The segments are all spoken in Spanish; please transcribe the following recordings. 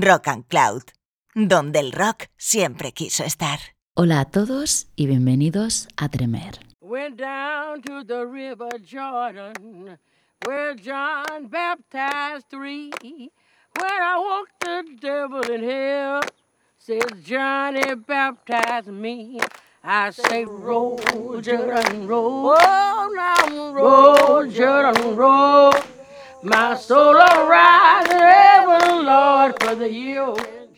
Rock and Cloud, donde el rock siempre quiso estar. Hola a todos y bienvenidos a Tremer. Went down to the river Jordan, where John baptized three. When I walked the devil in hell, says Johnny baptized me. I say, roll, Jordan, roll. Oh, now roll, Jordan, roll.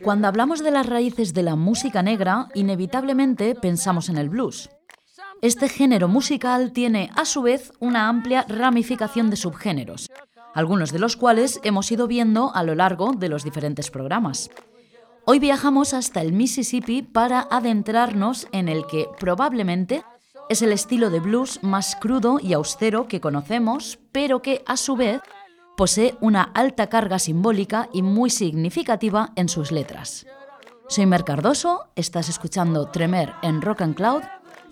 Cuando hablamos de las raíces de la música negra, inevitablemente pensamos en el blues. Este género musical tiene, a su vez, una amplia ramificación de subgéneros, algunos de los cuales hemos ido viendo a lo largo de los diferentes programas. Hoy viajamos hasta el Mississippi para adentrarnos en el que probablemente es el estilo de blues más crudo y austero que conocemos, pero que a su vez posee una alta carga simbólica y muy significativa en sus letras. Soy Mer Cardoso, estás escuchando Tremer en Rock and Cloud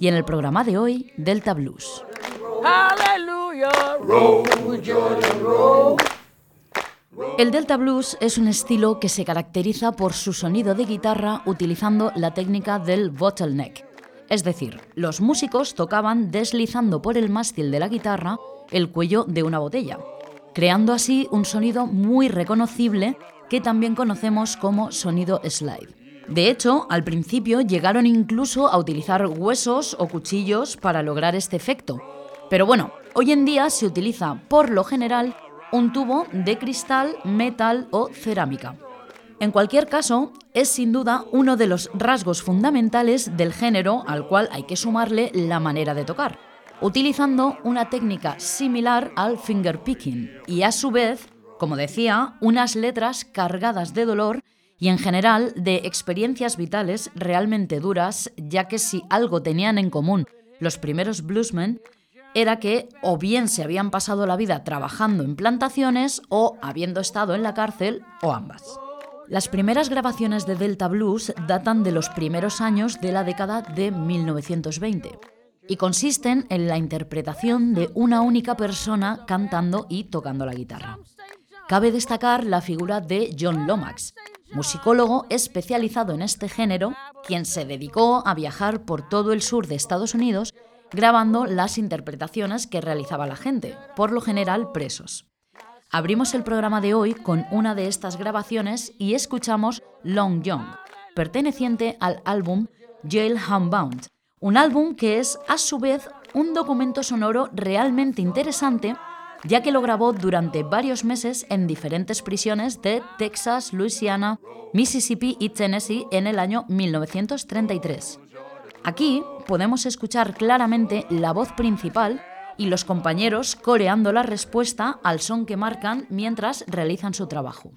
y en el programa de hoy, Delta Blues. El Delta Blues es un estilo que se caracteriza por su sonido de guitarra utilizando la técnica del bottleneck. Es decir, los músicos tocaban deslizando por el mástil de la guitarra el cuello de una botella, creando así un sonido muy reconocible que también conocemos como sonido slide. De hecho, al principio llegaron incluso a utilizar huesos o cuchillos para lograr este efecto. Pero bueno, hoy en día se utiliza por lo general un tubo de cristal, metal o cerámica. En cualquier caso, es sin duda uno de los rasgos fundamentales del género al cual hay que sumarle la manera de tocar, utilizando una técnica similar al fingerpicking y a su vez, como decía, unas letras cargadas de dolor y en general de experiencias vitales realmente duras, ya que si algo tenían en común los primeros bluesmen era que o bien se habían pasado la vida trabajando en plantaciones o habiendo estado en la cárcel o ambas. Las primeras grabaciones de Delta Blues datan de los primeros años de la década de 1920 y consisten en la interpretación de una única persona cantando y tocando la guitarra. Cabe destacar la figura de John Lomax, musicólogo especializado en este género, quien se dedicó a viajar por todo el sur de Estados Unidos grabando las interpretaciones que realizaba la gente, por lo general presos. Abrimos el programa de hoy con una de estas grabaciones y escuchamos Long Young, perteneciente al álbum Jail Bound, un álbum que es a su vez un documento sonoro realmente interesante ya que lo grabó durante varios meses en diferentes prisiones de Texas, Louisiana, Mississippi y Tennessee en el año 1933. Aquí podemos escuchar claramente la voz principal y los compañeros coreando la respuesta al son que marcan mientras realizan su trabajo.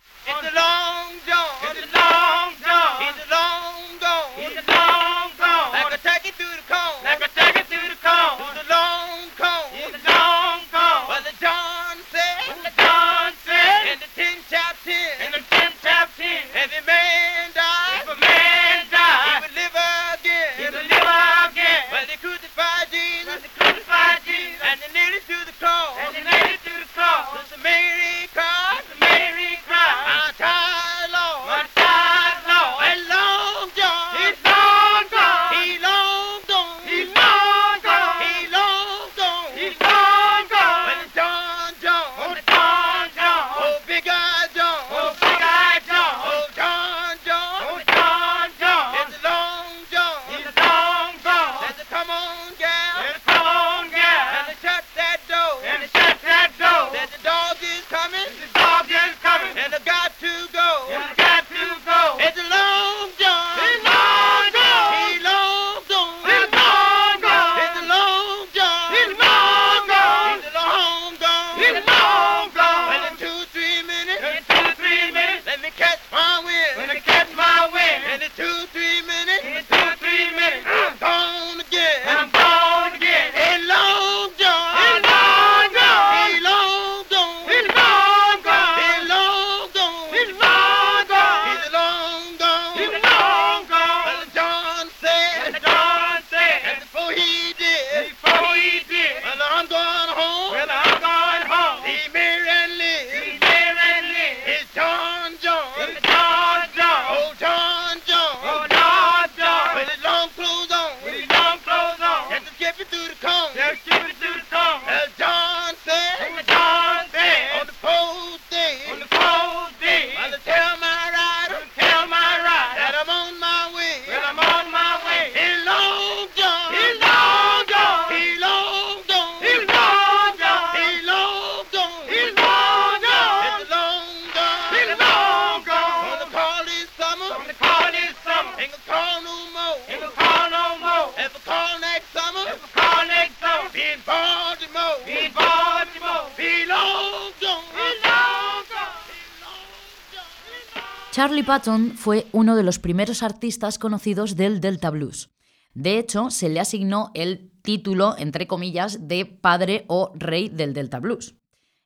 Charlie Patton fue uno de los primeros artistas conocidos del Delta Blues. De hecho, se le asignó el título, entre comillas, de padre o rey del Delta Blues.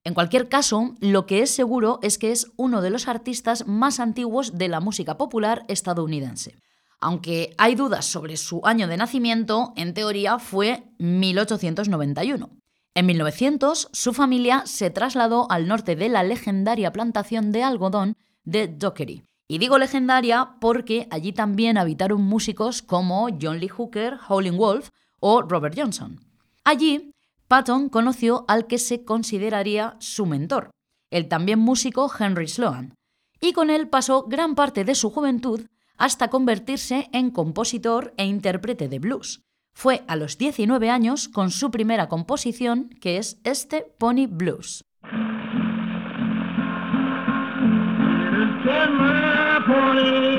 En cualquier caso, lo que es seguro es que es uno de los artistas más antiguos de la música popular estadounidense. Aunque hay dudas sobre su año de nacimiento, en teoría fue 1891. En 1900, su familia se trasladó al norte de la legendaria plantación de algodón de Dockery. Y digo legendaria porque allí también habitaron músicos como John Lee Hooker, Howlin' Wolf o Robert Johnson. Allí Patton conoció al que se consideraría su mentor, el también músico Henry Sloan, y con él pasó gran parte de su juventud hasta convertirse en compositor e intérprete de blues. Fue a los 19 años con su primera composición, que es este Pony Blues. Jemma Poli.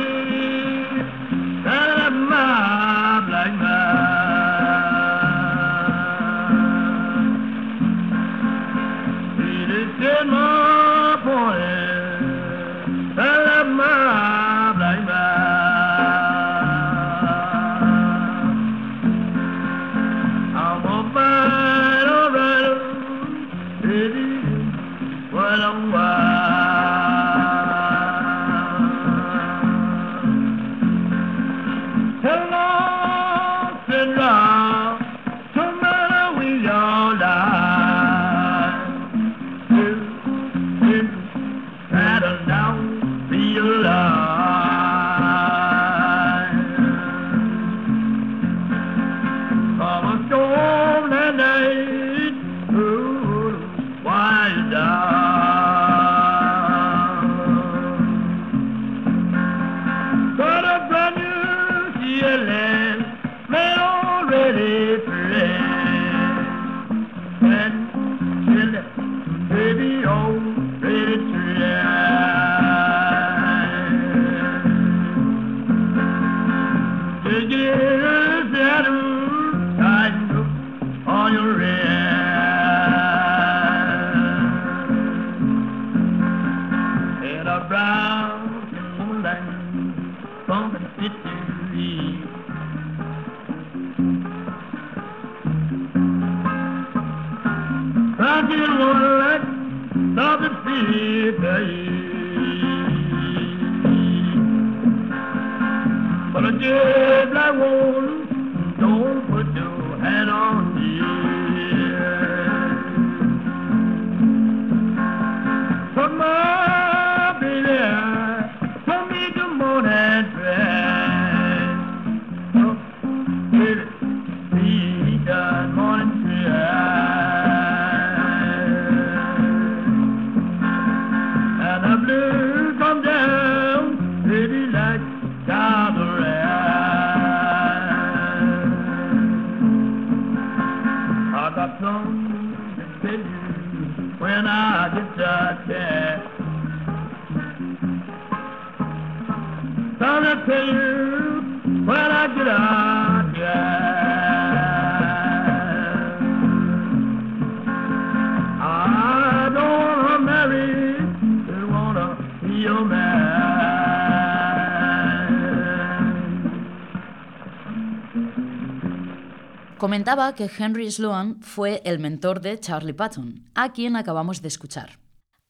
Comentaba que Henry Sloan fue el mentor de Charlie Patton, a quien acabamos de escuchar.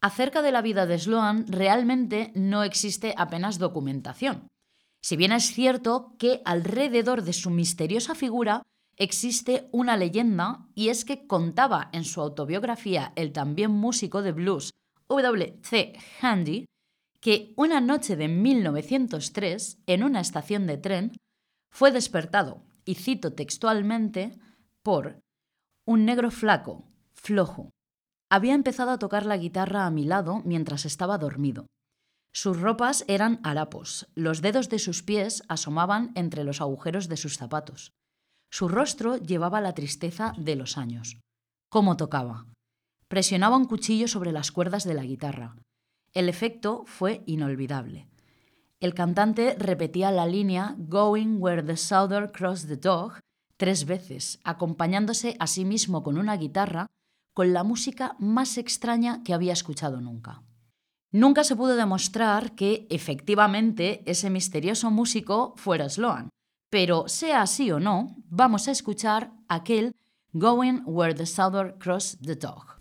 Acerca de la vida de Sloan realmente no existe apenas documentación. Si bien es cierto que alrededor de su misteriosa figura existe una leyenda y es que contaba en su autobiografía el también músico de blues W.C. Handy que una noche de 1903, en una estación de tren, fue despertado y cito textualmente, por un negro flaco, flojo. Había empezado a tocar la guitarra a mi lado mientras estaba dormido. Sus ropas eran harapos, los dedos de sus pies asomaban entre los agujeros de sus zapatos. Su rostro llevaba la tristeza de los años. ¿Cómo tocaba? Presionaba un cuchillo sobre las cuerdas de la guitarra. El efecto fue inolvidable. El cantante repetía la línea Going where the Southern cross the dog tres veces, acompañándose a sí mismo con una guitarra, con la música más extraña que había escuchado nunca. Nunca se pudo demostrar que efectivamente ese misterioso músico fuera Sloan, pero sea así o no, vamos a escuchar aquel Going Where the Southern Cross the Dog.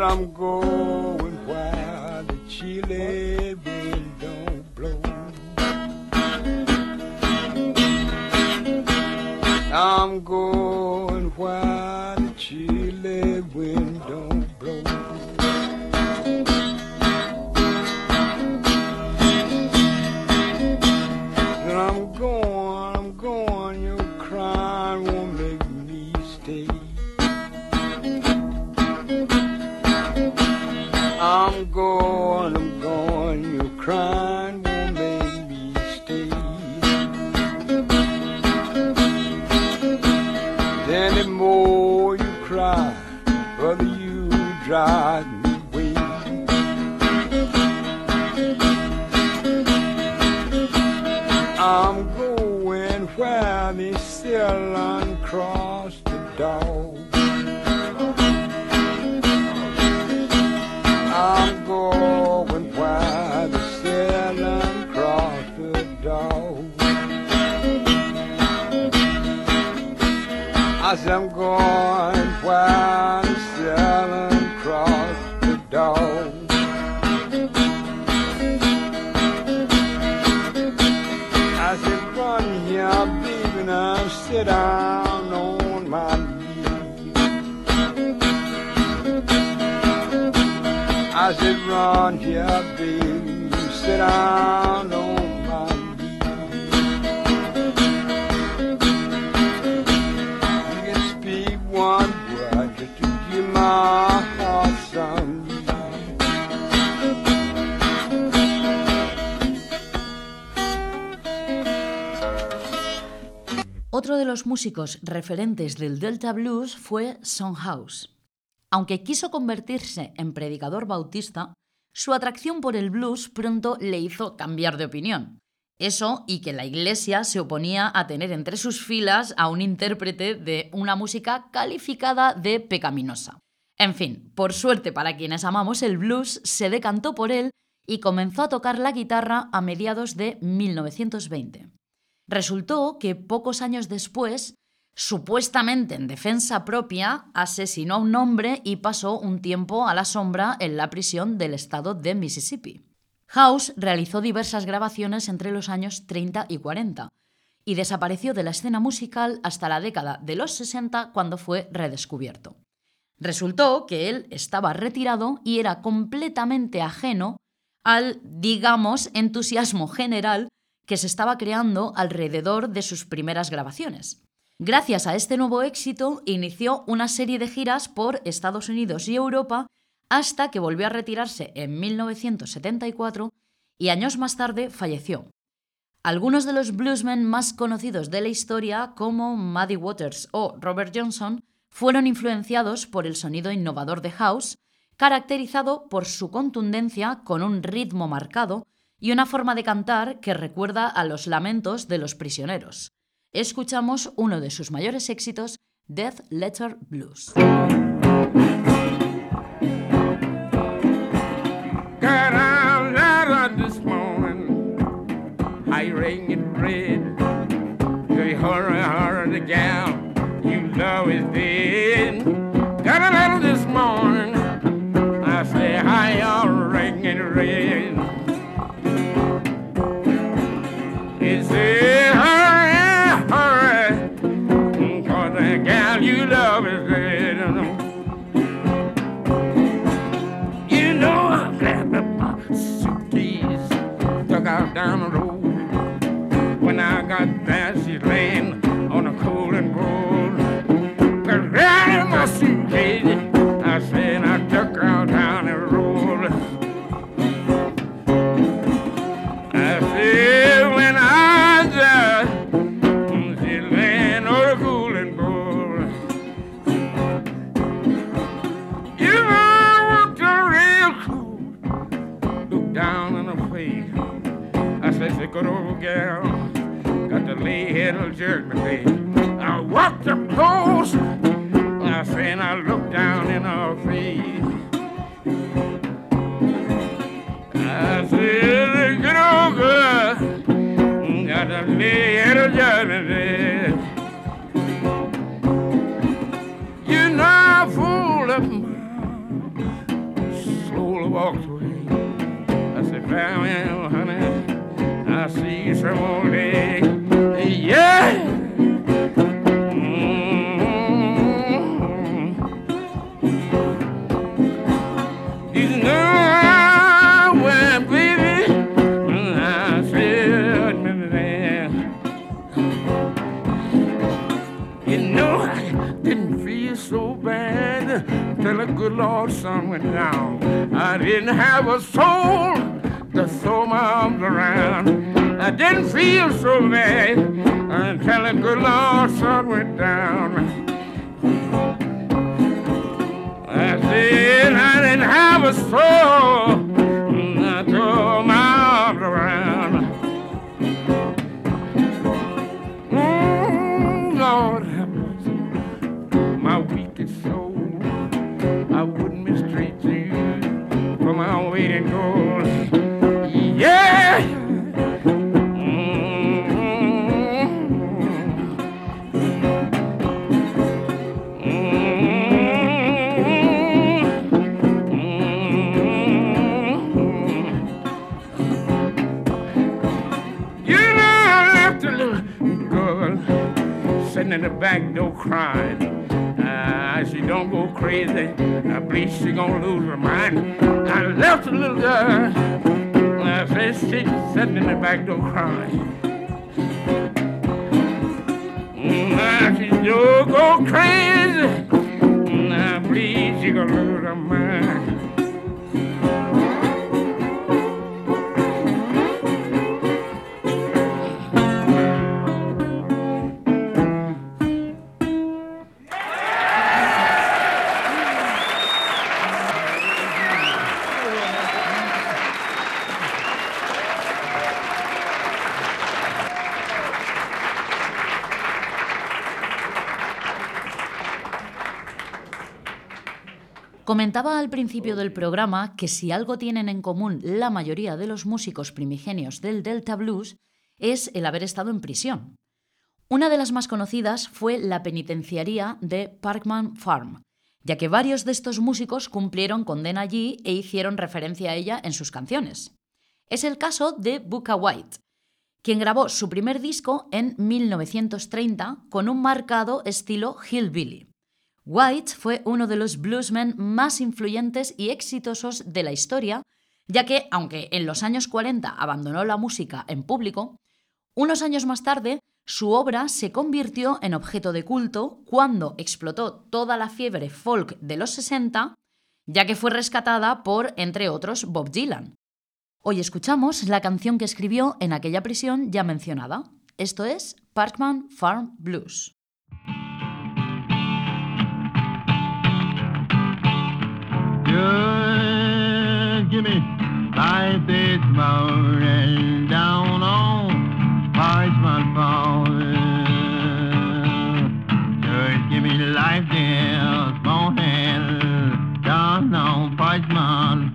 I'm going while the chilly wind don't blow. I'm going while the chilly wind músicos referentes del Delta Blues fue House. Aunque quiso convertirse en predicador bautista, su atracción por el blues pronto le hizo cambiar de opinión. Eso y que la iglesia se oponía a tener entre sus filas a un intérprete de una música calificada de pecaminosa. En fin, por suerte para quienes amamos el blues, se decantó por él y comenzó a tocar la guitarra a mediados de 1920. Resultó que pocos años después, supuestamente en defensa propia, asesinó a un hombre y pasó un tiempo a la sombra en la prisión del estado de Mississippi. House realizó diversas grabaciones entre los años 30 y 40 y desapareció de la escena musical hasta la década de los 60 cuando fue redescubierto. Resultó que él estaba retirado y era completamente ajeno al, digamos, entusiasmo general que se estaba creando alrededor de sus primeras grabaciones. Gracias a este nuevo éxito, inició una serie de giras por Estados Unidos y Europa hasta que volvió a retirarse en 1974 y años más tarde falleció. Algunos de los bluesmen más conocidos de la historia, como Muddy Waters o Robert Johnson, fueron influenciados por el sonido innovador de House, caracterizado por su contundencia con un ritmo marcado y una forma de cantar que recuerda a los lamentos de los prisioneros. Escuchamos uno de sus mayores éxitos, Death Letter Blues. It gonna lose her mind. I left a little girl. I said she's sitting in the back door crying. Principio del programa que si algo tienen en común la mayoría de los músicos primigenios del Delta Blues es el haber estado en prisión. Una de las más conocidas fue la penitenciaría de Parkman Farm, ya que varios de estos músicos cumplieron condena allí e hicieron referencia a ella en sus canciones. Es el caso de Booker White, quien grabó su primer disco en 1930 con un marcado estilo hillbilly. White fue uno de los bluesmen más influyentes y exitosos de la historia, ya que, aunque en los años 40 abandonó la música en público, unos años más tarde su obra se convirtió en objeto de culto cuando explotó toda la fiebre folk de los 60, ya que fue rescatada por, entre otros, Bob Dylan. Hoy escuchamos la canción que escribió en aquella prisión ya mencionada. Esto es Parkman Farm Blues. Just give me life this morning down on Parchment Farm. Just give me life this morning down on Parchment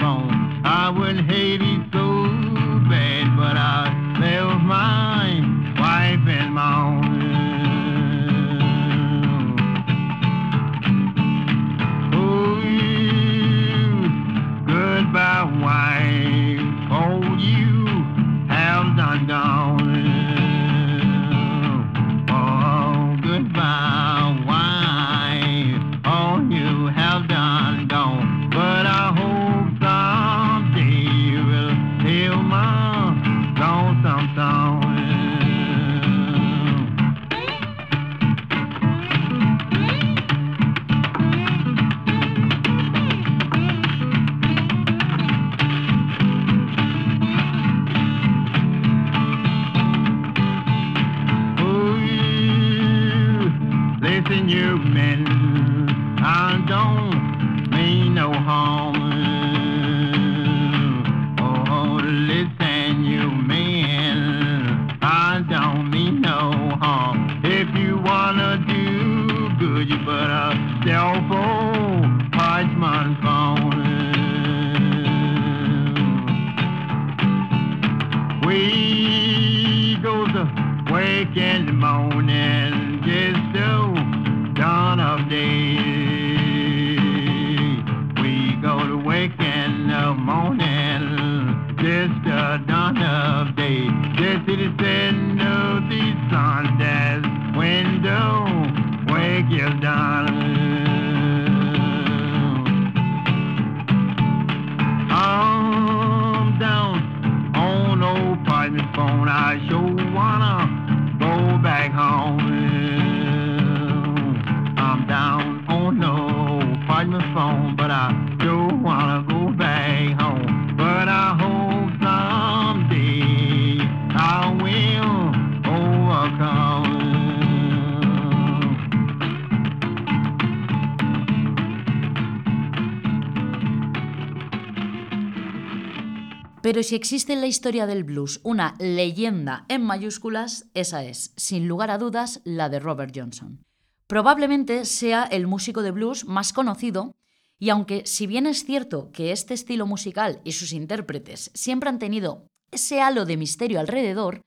Pero si existe en la historia del blues una leyenda en mayúsculas, esa es, sin lugar a dudas, la de Robert Johnson. Probablemente sea el músico de blues más conocido, y aunque si bien es cierto que este estilo musical y sus intérpretes siempre han tenido ese halo de misterio alrededor,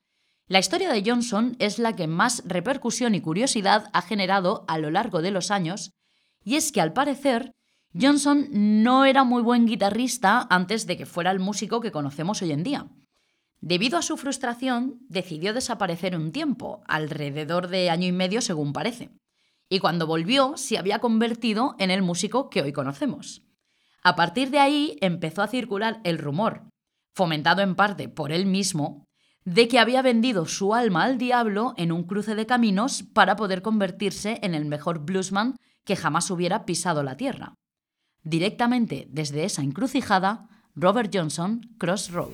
la historia de Johnson es la que más repercusión y curiosidad ha generado a lo largo de los años, y es que al parecer Johnson no era muy buen guitarrista antes de que fuera el músico que conocemos hoy en día. Debido a su frustración, decidió desaparecer un tiempo, alrededor de año y medio según parece, y cuando volvió se había convertido en el músico que hoy conocemos. A partir de ahí empezó a circular el rumor, fomentado en parte por él mismo, de que había vendido su alma al diablo en un cruce de caminos para poder convertirse en el mejor bluesman que jamás hubiera pisado la tierra. Directamente desde esa encrucijada, Robert Johnson, Crossroad.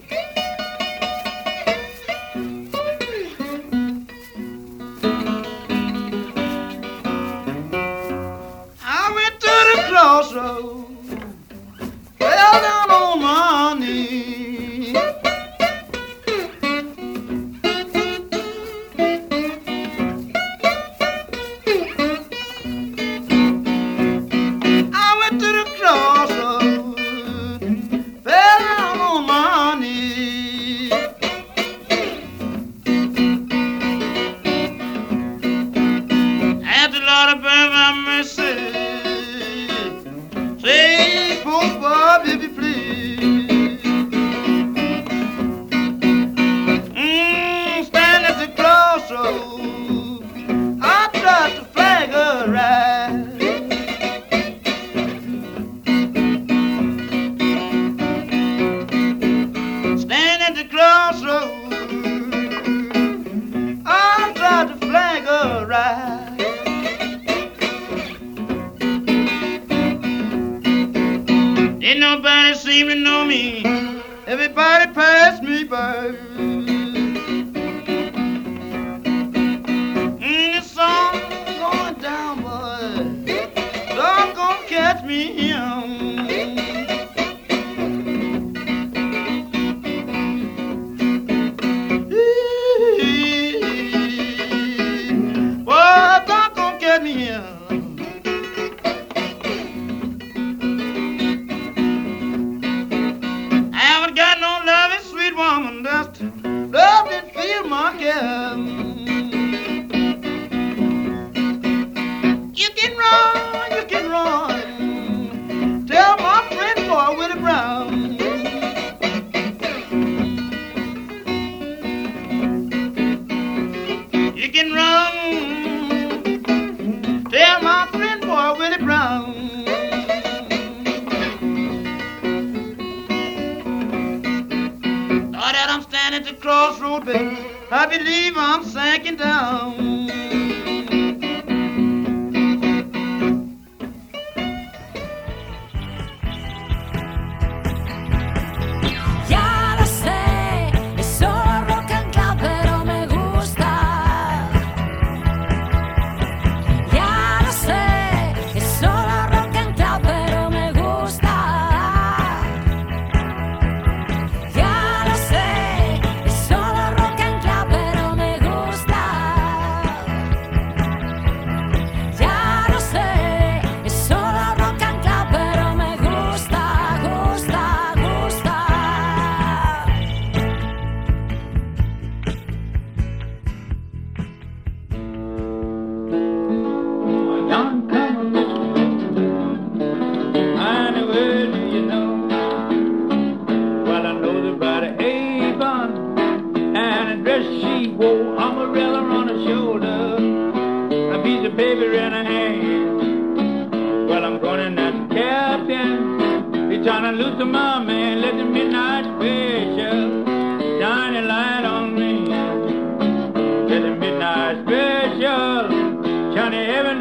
Crossroads, love and feel my care. I believe I'm sinking down.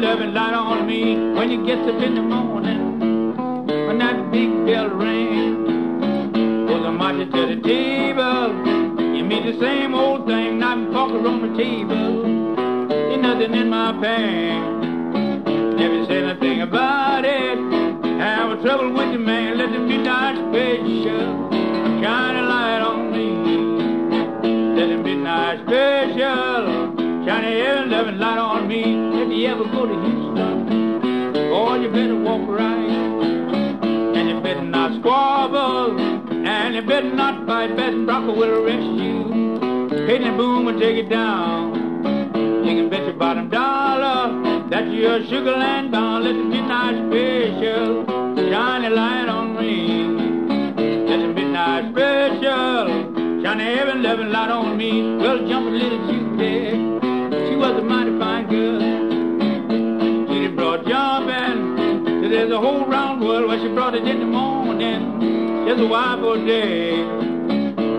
Loving light on me. When you get up in the morning, when that big bell rings, goes a marching to the table. You meet the same old thing, not poker on the table. Ain't nothing in my pants. Never said anything about it. Have a trouble with you, man. Let the midnight special shine a light on me. Let the midnight special shine a loving light on me. You ever go to Houston, oh, you better walk right. And you better not squabble. And you better not fight. Bed Bronco will arrest you. Hit the boom and take it down. You can bet your bottom dollar that you're sugar land bound. Let the midnight special shine a light on me. Let the midnight special shine a heaven loving light on me. Well, jumping little Judy, she was a mighty there's a whole round world where she brought it in the morning. Just a wife a day.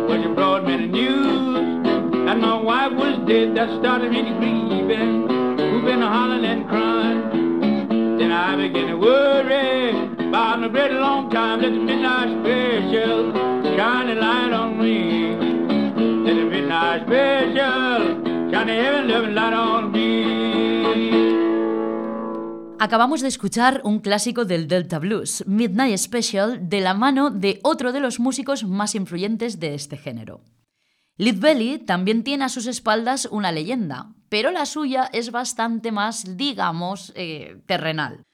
Where she brought me the news. And my wife was dead, that started me to grieving. Who been hollering and crying. Then I began to worry about my great long time. Let the midnight special shine a light on me. Let the midnight special shine a heaven loving light on me. Acabamos de escuchar un clásico del Delta Blues, Midnight Special, de la mano de otro de los músicos más influyentes de este género. Lead Belly también tiene a sus espaldas una leyenda, pero la suya es bastante más, digamos, eh, terrenal.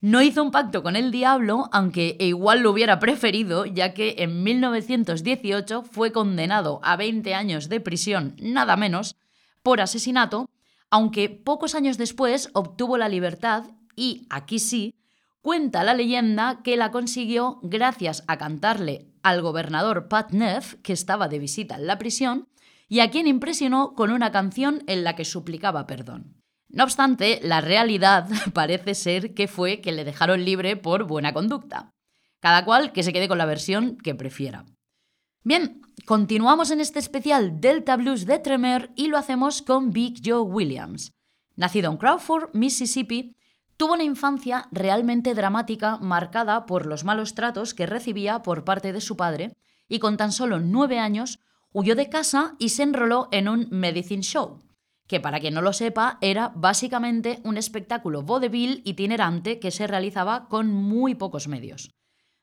No hizo un pacto con el diablo, aunque igual lo hubiera preferido, ya que en 1918 fue condenado a 20 años de prisión, nada menos, por asesinato, aunque pocos años después obtuvo la libertad y, aquí sí, cuenta la leyenda que la consiguió gracias a cantarle al gobernador Pat Neff, que estaba de visita en la prisión, y a quien impresionó con una canción en la que suplicaba perdón. No obstante, la realidad parece ser que fue que le dejaron libre por buena conducta. Cada cual que se quede con la versión que prefiera. Bien, continuamos en este especial Delta Blues de Tremor y lo hacemos con Big Joe Williams. Nacido en Crawford, Mississippi, tuvo una infancia realmente dramática marcada por los malos tratos que recibía por parte de su padre y con tan solo nueve años huyó de casa y se enroló en un medicine show, que para quien no lo sepa era básicamente un espectáculo vaudeville itinerante que se realizaba con muy pocos medios.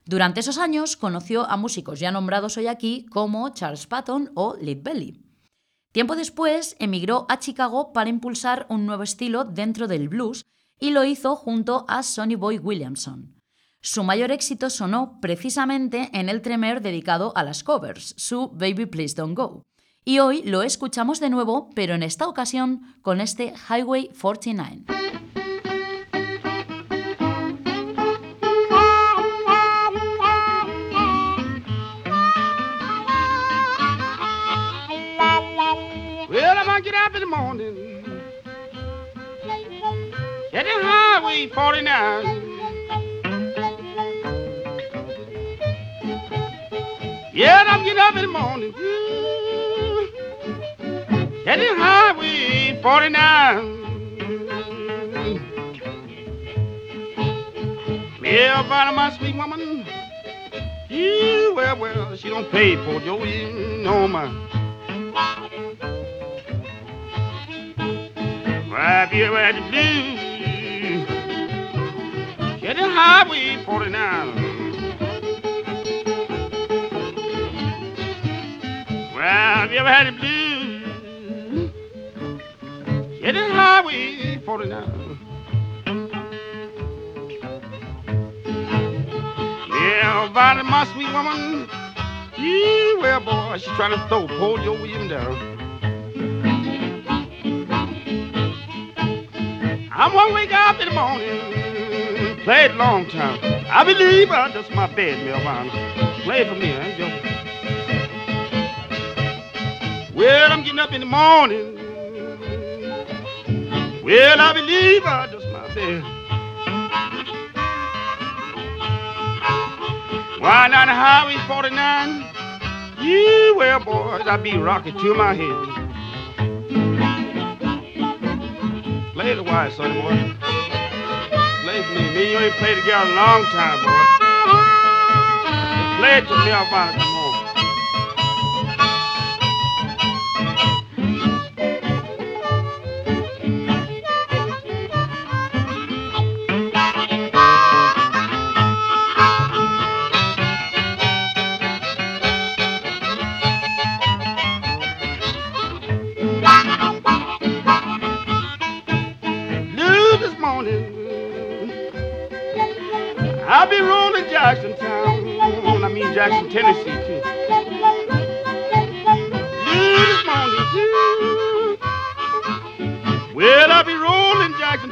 Durante esos años conoció a músicos ya nombrados hoy aquí como Charles Patton o Lead Belly. Tiempo después emigró a Chicago para impulsar un nuevo estilo dentro del blues y lo hizo junto a Sonny Boy Williamson. Su mayor éxito sonó precisamente en el tremer dedicado a las covers, su Baby Please Don't Go. Y hoy lo escuchamos de nuevo, pero en esta ocasión con este Highway 49. Well, I'm gonna get up in the morning. In Highway 49. Yeah, I'm getting up in the morning. Ooh. In Highway 49. Yeah, about my sweet woman. Yeah, well, well, she don't pay for Joe, you know, man. Right here at the blue. In Highway 49. Well, have you ever had the blues? In Highway 49. Yeah, about my sweet woman. Yeah, well, boy, she's trying to throw poor Joe William down. I'm gonna wake up in the morning, play it long time. I believe I just my bed, Melvana. Play for me, ain't Joe? Well, I'm getting up in the morning. Well, I believe I just my bed. Why down the highway 49? Yeah, well, boys, I be rocking to my head. Play the white son, boy. For me. Me you ain't played together a long time, boy. Play it to me, Alvana.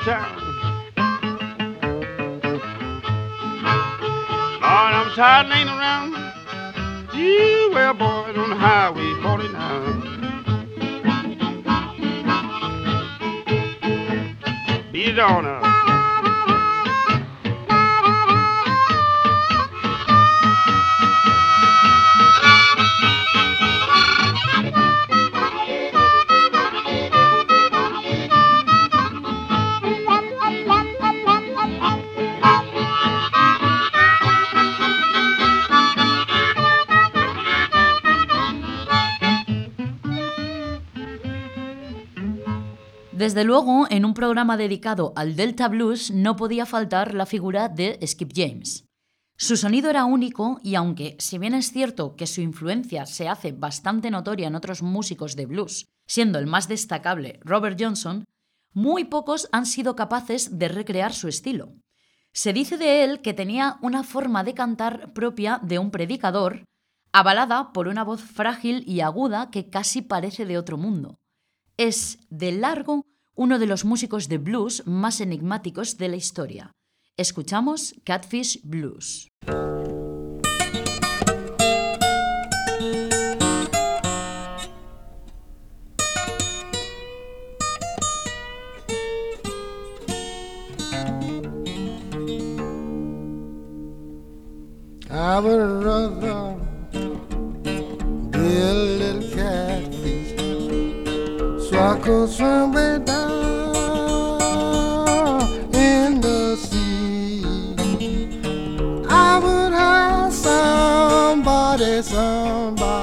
Town. Lord, I'm tired laying around. Gee, well, boys, on the highway 49. Beat it on up. Desde luego, en un programa dedicado al Delta Blues no podía faltar la figura de Skip James. Su sonido era único y aunque, si bien es cierto que su influencia se hace bastante notoria en otros músicos de blues, siendo el más destacable Robert Johnson, muy pocos han sido capaces de recrear su estilo. Se dice de él que tenía una forma de cantar propia de un predicador, avalada por una voz frágil y aguda que casi parece de otro mundo. Es, de largo, uno de los músicos de blues más enigmáticos de la historia. Escuchamos Catfish Blues. I could swim way down in the sea. I would have somebody, somebody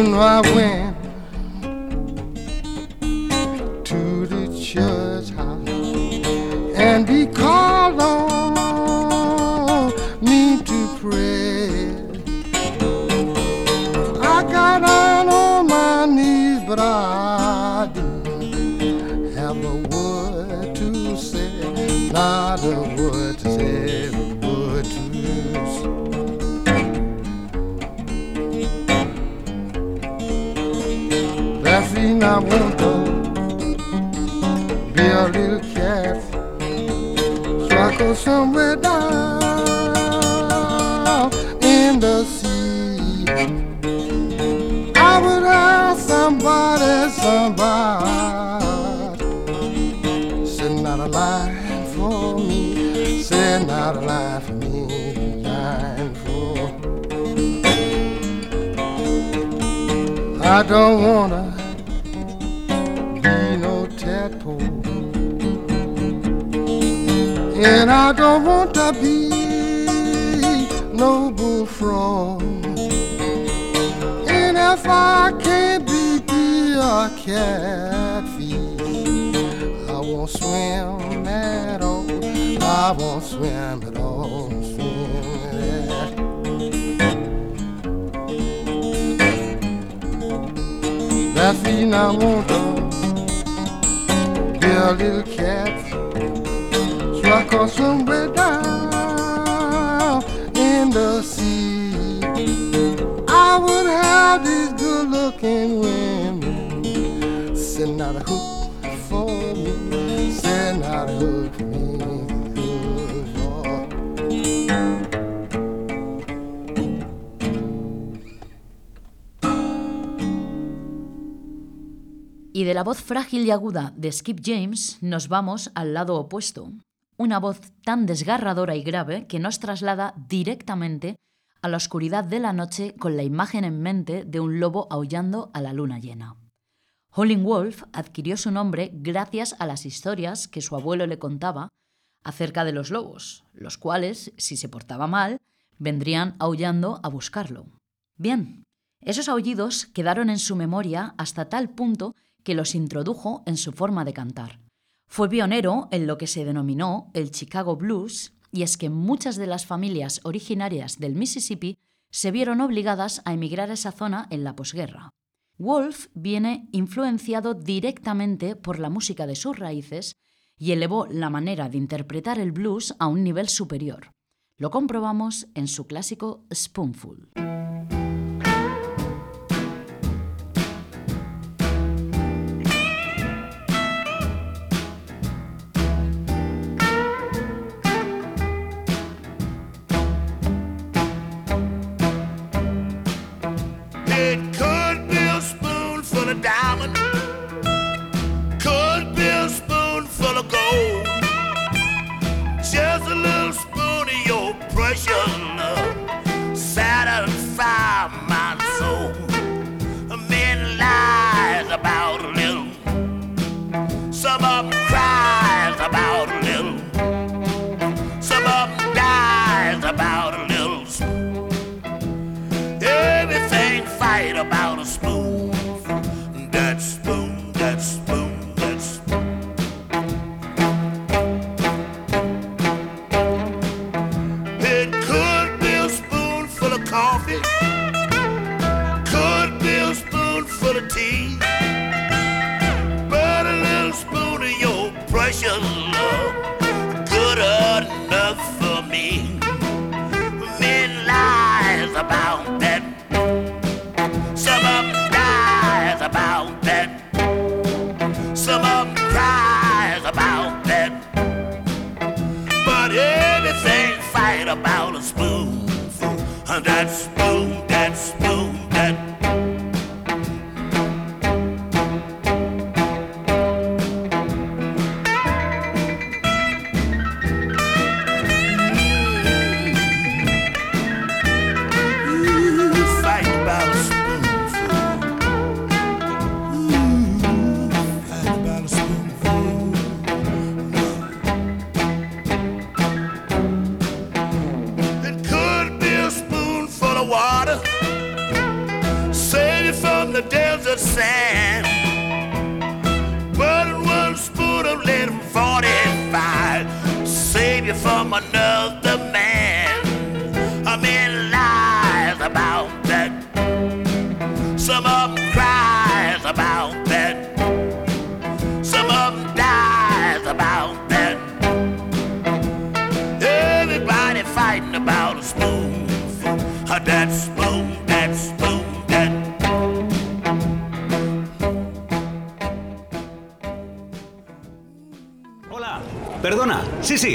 You know I went de la voz frágil y aguda de Skip James nos vamos al lado opuesto. Una voz tan desgarradora y grave que nos traslada directamente a la oscuridad de la noche con la imagen en mente de un lobo aullando a la luna llena. Howling Wolf adquirió su nombre gracias a las historias que su abuelo le contaba acerca de los lobos, los cuales, si se portaba mal, vendrían aullando a buscarlo. Bien, esos aullidos quedaron en su memoria hasta tal punto que los introdujo en su forma de cantar. Fue pionero en lo que se denominó el Chicago Blues, y es que muchas de las familias originarias del Mississippi se vieron obligadas a emigrar a esa zona en la posguerra. Wolf viene influenciado directamente por la música de sus raíces y elevó la manera de interpretar el blues a un nivel superior. Lo comprobamos en su clásico Spoonful. Fight about a spoon.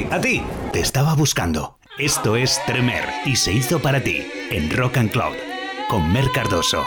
A ti. Te estaba buscando. Esto es Tremer y se hizo para ti en Rock and Cloud con Mer Cardoso.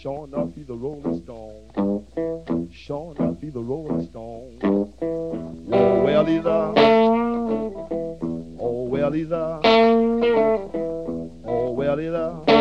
Sure enough, he's a rolling stone. Sure enough, he's a rolling stone. Oh, well, he's a, oh, well, he's a, oh, well, he's a.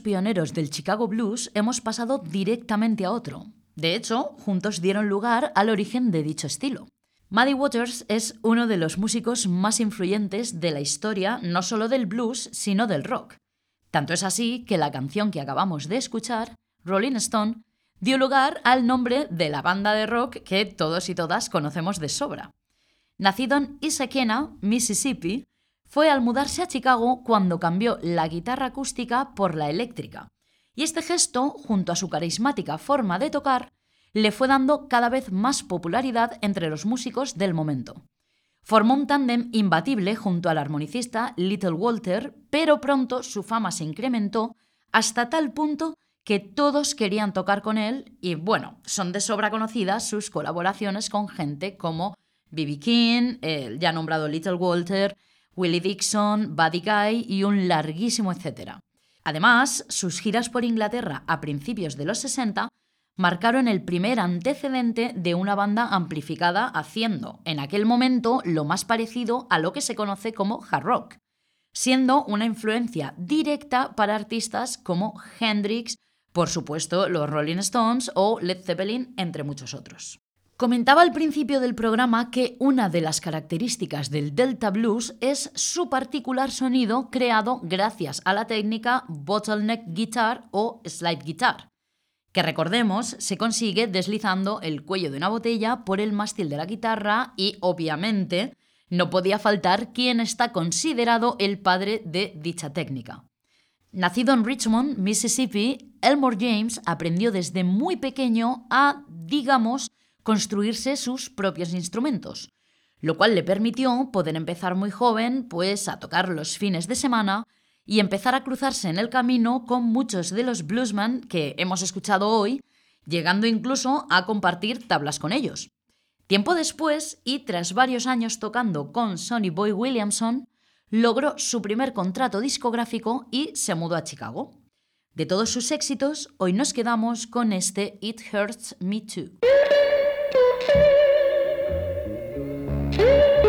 pioneros del Chicago Blues hemos pasado directamente a otro. De hecho, juntos dieron lugar al origen de dicho estilo. Muddy Waters es uno de los músicos más influyentes de la historia no solo del blues, sino del rock. Tanto es así que la canción que acabamos de escuchar, Rolling Stone, dio lugar al nombre de la banda de rock que todos y todas conocemos de sobra. Nacido en Issaquena, Mississippi, fue al mudarse a Chicago cuando cambió la guitarra acústica por la eléctrica. Y este gesto, junto a su carismática forma de tocar, le fue dando cada vez más popularidad entre los músicos del momento. Formó un tándem imbatible junto al armonicista Little Walter, pero pronto su fama se incrementó hasta tal punto que todos querían tocar con él y bueno, son de sobra conocidas sus colaboraciones con gente como B.B. King, el ya nombrado Little Walter, Willie Dixon, Buddy Guy y un larguísimo etcétera. Además, sus giras por Inglaterra a principios de los 60 marcaron el primer antecedente de una banda amplificada haciendo, en aquel momento, lo más parecido a lo que se conoce como hard rock, siendo una influencia directa para artistas como Hendrix, por supuesto los Rolling Stones o Led Zeppelin, entre muchos otros. Comentaba al principio del programa que una de las características del Delta Blues es su particular sonido creado gracias a la técnica bottleneck guitar o slide guitar, que recordemos se consigue deslizando el cuello de una botella por el mástil de la guitarra y obviamente no podía faltar quien está considerado el padre de dicha técnica. Nacido en Richmond, Mississippi, Elmore James aprendió desde muy pequeño a, digamos, construirse sus propios instrumentos, lo cual le permitió poder empezar muy joven, pues a tocar los fines de semana y empezar a cruzarse en el camino con muchos de los bluesmen que hemos escuchado hoy, llegando incluso a compartir tablas con ellos. Tiempo después, y tras varios años tocando con Sonny Boy Williamson, logró su primer contrato discográfico y se mudó a Chicago. De todos sus éxitos, hoy nos quedamos con este It Hurts Me Too. You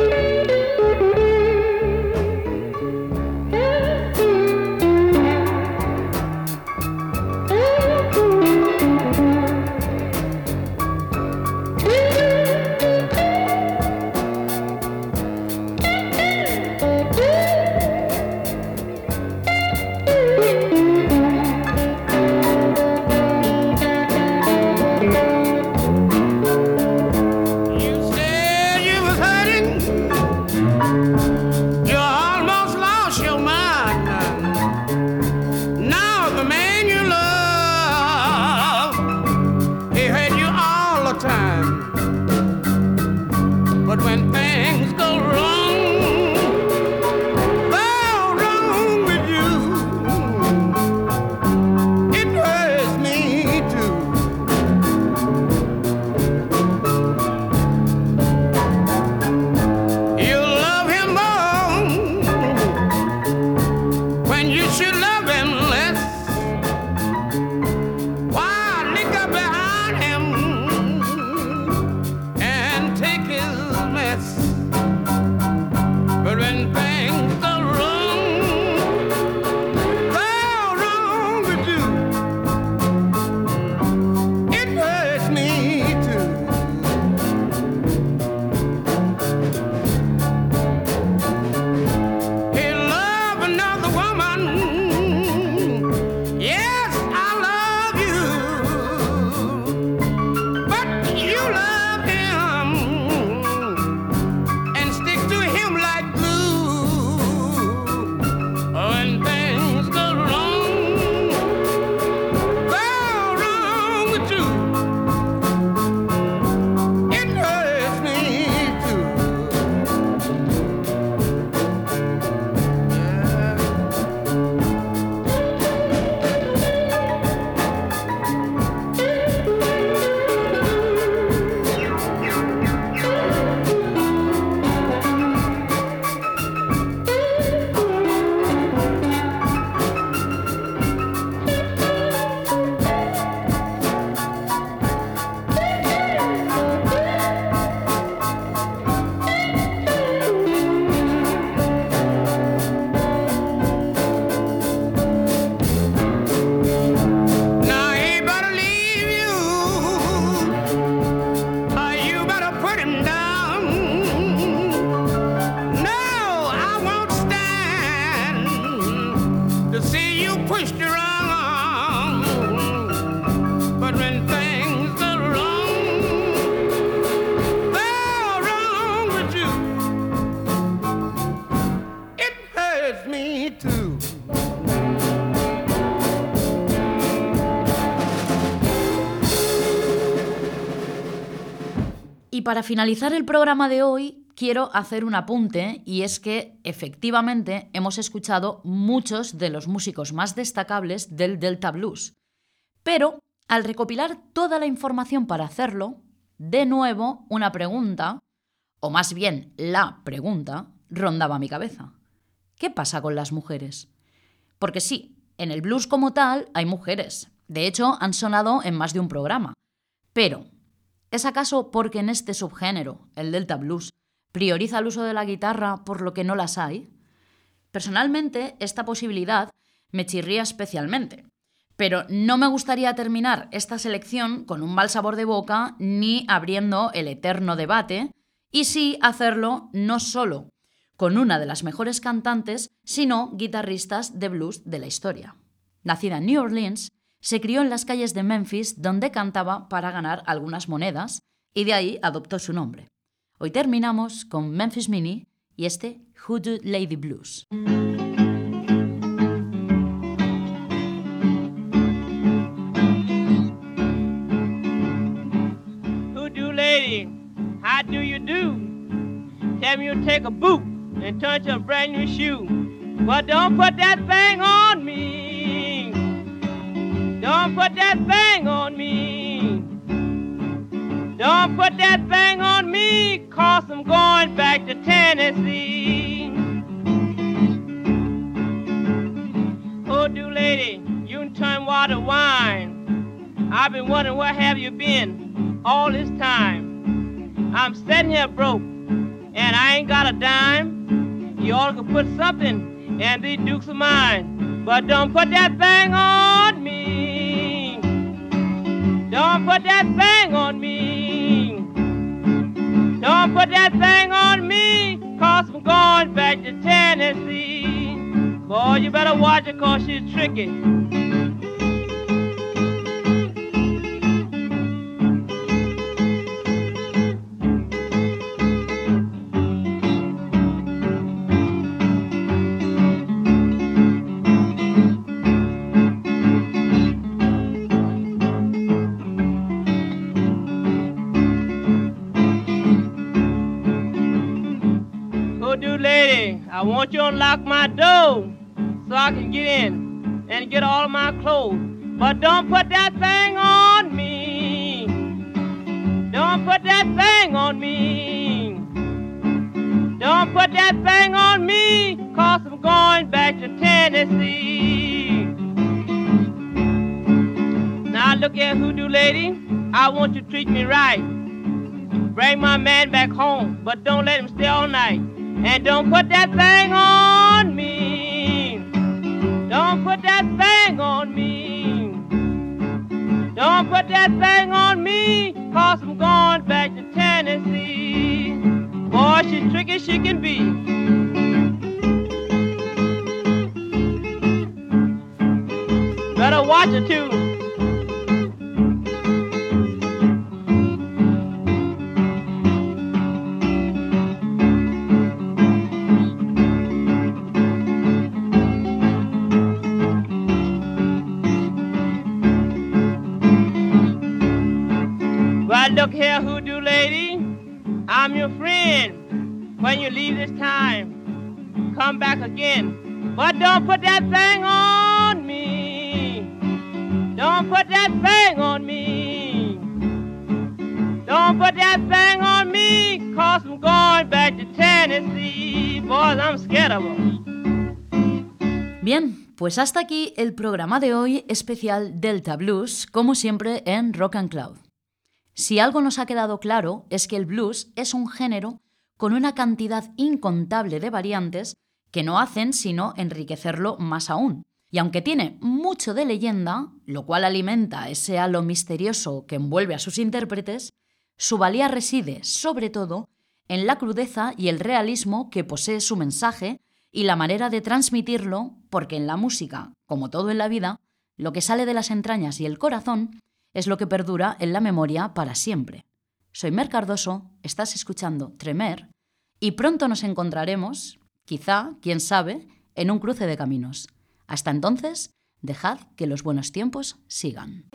para finalizar el programa de hoy, quiero hacer un apunte y es que efectivamente hemos escuchado muchos de los músicos más destacables del Delta Blues. Pero al recopilar toda la información para hacerlo, de nuevo una pregunta, o más bien la pregunta, rondaba mi cabeza. ¿Qué pasa con las mujeres? Porque sí, en el blues como tal hay mujeres. De hecho, han sonado en más de un programa. Pero, ¿Es acaso porque en este subgénero, el Delta Blues, prioriza el uso de la guitarra por lo que no las hay? Personalmente, esta posibilidad me chirría especialmente. Pero no me gustaría terminar esta selección con un mal sabor de boca ni abriendo el eterno debate, y sí hacerlo no solo con una de las mejores cantantes, sino guitarristas de blues de la historia. Nacida en New Orleans, se crió en las calles de Memphis donde cantaba para ganar algunas monedas y de ahí adoptó su nombre. Hoy terminamos con Memphis Minnie y este Hoodoo Lady Blues. Hoodoo lady, how do you do? Tell me you take a boot and turn to a brand new shoe. But don't put that thing on me. Don't put that thing on me. Don't put that thing on me, cause I'm going back to Tennessee. Oh, do lady, you turn water wine. I've been wondering where have you been all this time. I'm sitting here broke, and I ain't got a dime. You all could put something in these dukes of mine, but don't put that thing on me. Don't put that thing on me. Don't put that thing on me, cause I'm going back to Tennessee. Boy, you better watch her, cause she's tricky. I want you to unlock my door so I can get in and get all of my clothes. But don't put that thing on me. Don't put that thing on me. Don't put that thing on me, cause I'm going back to Tennessee. Now look here, hoodoo lady, I want you to treat me right. Bring my man back home, but don't let him stay all night. And don't put that thing on me. Don't put that thing on me. Don't put that thing on me, cause I'm going back to Tennessee. Boy, she's tricky she can be. Better watch her too. Well, look here, hoodoo lady. I'm your friend. When you leave this time, come back again. But don't put that thing on me. Don't put that thing on me. Don't put that thing on me, cause I'm going back to Tennessee. Boys, I'm scared of 'em. Bien, pues hasta aquí el programa de hoy especial Delta Blues, como siempre en Rock and Cloud. Si algo nos ha quedado claro es que el blues es un género con una cantidad incontable de variantes que no hacen sino enriquecerlo más aún. Y aunque tiene mucho de leyenda, lo cual alimenta ese halo misterioso que envuelve a sus intérpretes, su valía reside, sobre todo, en la crudeza y el realismo que posee su mensaje y la manera de transmitirlo, porque en la música, como todo en la vida, lo que sale de las entrañas y el corazón es lo que perdura en la memoria para siempre. Soy Mer Cardoso, estás escuchando Tremer, y pronto nos encontraremos, quizá, quién sabe, en un cruce de caminos. Hasta entonces, dejad que los buenos tiempos sigan.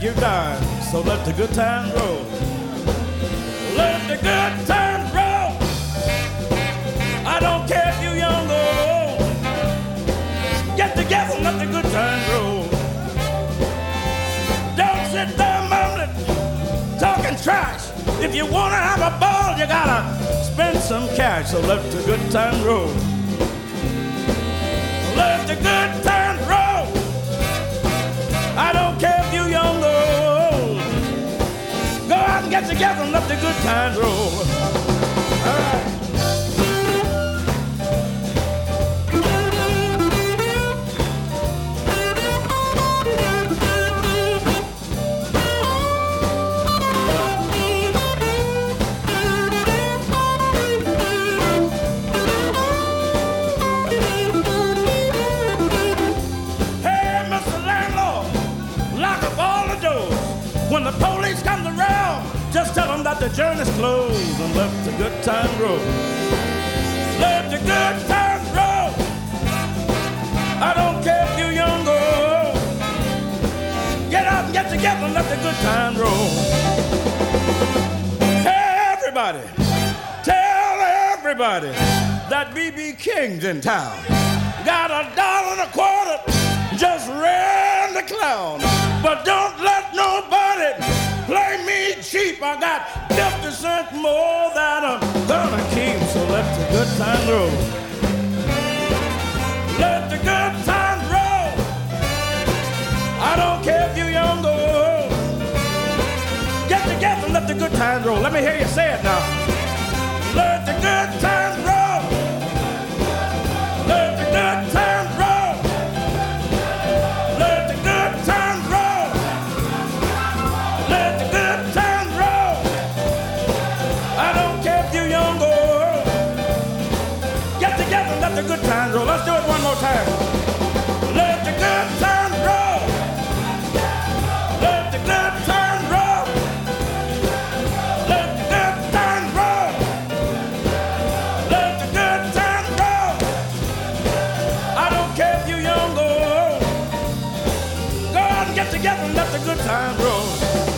You're dying. So let the good times roll. Let the good times roll. I don't care if you're young or old. Get together and let the good times roll. Don't sit there mumbling, talking trash. If you wanna have a ball, you gotta spend some cash. So let the good time roll. Let the good time get together and let the good times roll. That the journey's closed and let the good time roll. Let the good time roll. I don't care if you're young or old. Get out and get together and let the good time roll. Hey, everybody, tell everybody that B.B. King's in town. Got a dollar and a quarter, just ran the clown. But don't let nobody play me cheap. I got 50 cents more that I'm gonna keep. So let the good time roll. Let the good time roll. I don't care if you're young or old. Get together and let the good times roll. Let me hear you say it now. Get together and let the good times roll.